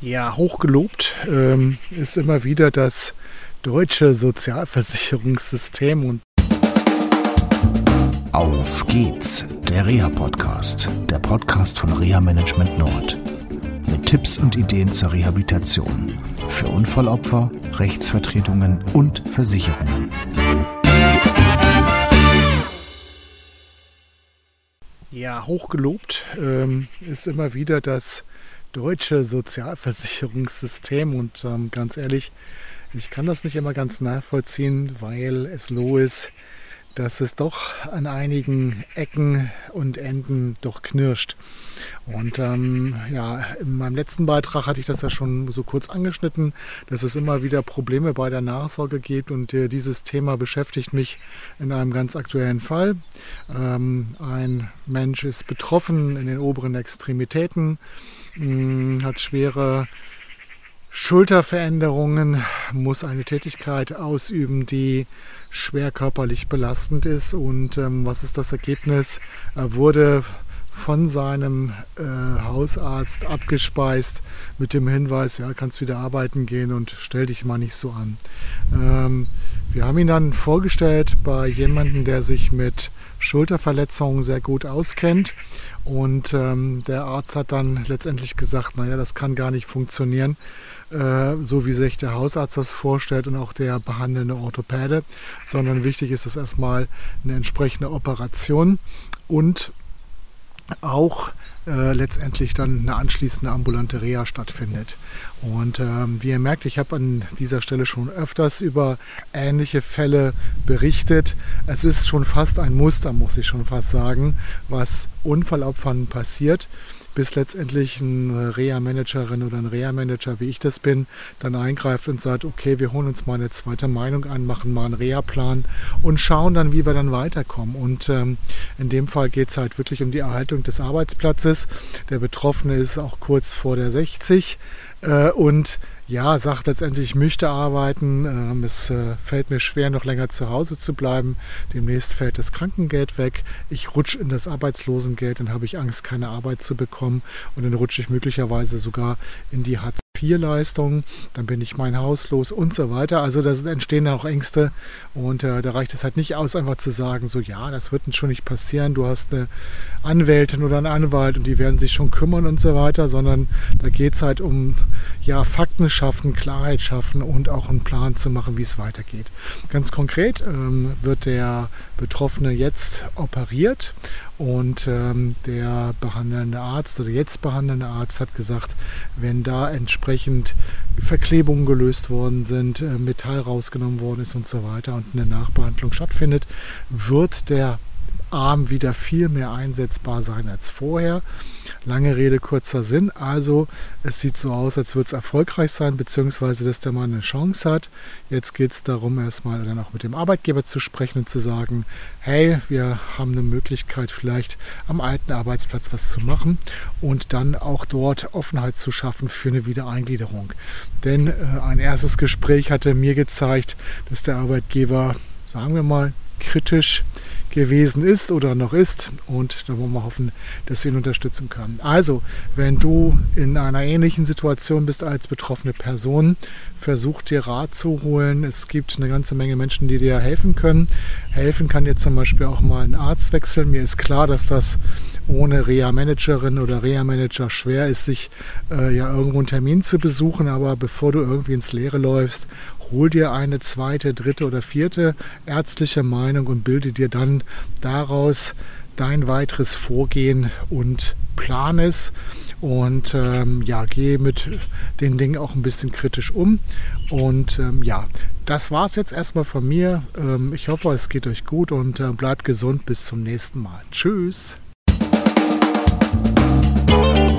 Ja, hochgelobt ähm, ist immer wieder das deutsche Sozialversicherungssystem und Auf geht's, der Reha-Podcast, der Podcast von Reha Management Nord. Mit Tipps und Ideen zur Rehabilitation für Unfallopfer, Rechtsvertretungen und Versicherungen. ja, hochgelobt ähm, ist immer wieder das deutsche Sozialversicherungssystem und ähm, ganz ehrlich, ich kann das nicht immer ganz nachvollziehen, weil es so ist, dass es doch an einigen Ecken und Enden doch knirscht. Und ähm, ja, in meinem letzten Beitrag hatte ich das ja schon so kurz angeschnitten, dass es immer wieder Probleme bei der Nachsorge gibt und äh, dieses Thema beschäftigt mich in einem ganz aktuellen Fall. Ähm, ein Mensch ist betroffen in den oberen Extremitäten, mh, hm, hat schwere Schulterveränderungen, muss eine Tätigkeit ausüben, die schwer körperlich belastend ist. Und ähm, was ist das Ergebnis? Er wurde von seinem äh, Hausarzt abgespeist mit dem Hinweis, ja, kannst wieder arbeiten gehen und stell dich mal nicht so an. Ähm, wir haben ihn dann vorgestellt bei jemandem, der sich mit Schulterverletzungen sehr gut auskennt. Und ähm, der Arzt hat dann letztendlich gesagt, naja, das kann gar nicht funktionieren, äh, so wie sich der Hausarzt das vorstellt und auch der behandelnde Orthopäde, sondern wichtig ist es erstmal eine entsprechende Operation und auch äh, letztendlich dann eine anschließende ambulante Reha stattfindet. Und ähm, wie ihr merkt, ich habe an dieser Stelle schon öfters über ähnliche Fälle berichtet. Es ist schon fast ein Muster, muss ich schon fast sagen, was Unfallopfern passiert bis letztendlich eine Reha-Managerin oder ein Reha-Manager, wie ich das bin, dann eingreift und sagt, okay, wir holen uns mal eine zweite Meinung an, machen mal einen Reha-Plan und schauen dann, wie wir dann weiterkommen. Und ähm, in dem Fall geht es halt wirklich um die Erhaltung des Arbeitsplatzes. Der Betroffene ist auch kurz vor der 60 äh, und ja, sagt letztendlich, ich möchte arbeiten. Ähm, es äh, fällt mir schwer, noch länger zu Hause zu bleiben. Demnächst fällt das Krankengeld weg. Ich rutsche in das Arbeitslosengeld, dann habe ich Angst, keine Arbeit zu bekommen. Und dann rutsche ich möglicherweise sogar in die Hartz IV-Leistungen, dann bin ich mein Haus los und so weiter. Also da entstehen dann auch Ängste und äh, da reicht es halt nicht aus, einfach zu sagen, so ja, das wird schon nicht passieren, du hast eine Anwältin oder einen Anwalt und die werden sich schon kümmern und so weiter, sondern da geht es halt um ja, Fakten schaffen, Klarheit schaffen und auch einen Plan zu machen, wie es weitergeht. Ganz konkret ähm, wird der Betroffene jetzt operiert und ähm, der behandelnde Arzt oder jetzt behandelnde Arzt hat gesagt, wenn da entsprechend Verklebungen gelöst worden sind, äh, Metall rausgenommen worden ist und so weiter und eine Nachbehandlung stattfindet, wird der Arm wieder viel mehr einsetzbar sein als vorher. Lange Rede, kurzer Sinn. Also es sieht so aus, als würde es erfolgreich sein, beziehungsweise dass der Mann eine Chance hat. Jetzt geht es darum, erstmal dann auch mit dem Arbeitgeber zu sprechen und zu sagen, hey, wir haben eine Möglichkeit, vielleicht am alten Arbeitsplatz was zu machen und dann auch dort Offenheit zu schaffen für eine Wiedereingliederung. Denn äh, ein erstes Gespräch hatte mir gezeigt, dass der Arbeitgeber, sagen wir mal, kritisch gewesen ist oder noch ist. Und da wollen wir hoffen, dass wir ihn unterstützen können. Also, wenn du in einer ähnlichen Situation bist als betroffene Person, versuch dir Rat zu holen. Es gibt eine ganze Menge Menschen, die dir helfen können. Helfen kann dir zum Beispiel auch mal ein Arzt wechseln. Mir ist klar, dass das ohne Reha-Managerin oder Reha-Manager schwer ist, sich äh, ja irgendwo einen Termin zu besuchen. Aber bevor du irgendwie ins Leere läufst, hol dir eine zweite, dritte oder vierte ärztliche Meinung und bilde dir dann daraus dein weiteres Vorgehen und plan es und ähm, ja, gehe mit den Dingen auch ein bisschen kritisch um. Und ähm, ja, das war es jetzt erstmal von mir. Ähm, ich hoffe, es geht euch gut und äh, bleibt gesund. Bis zum nächsten Mal. Tschüss.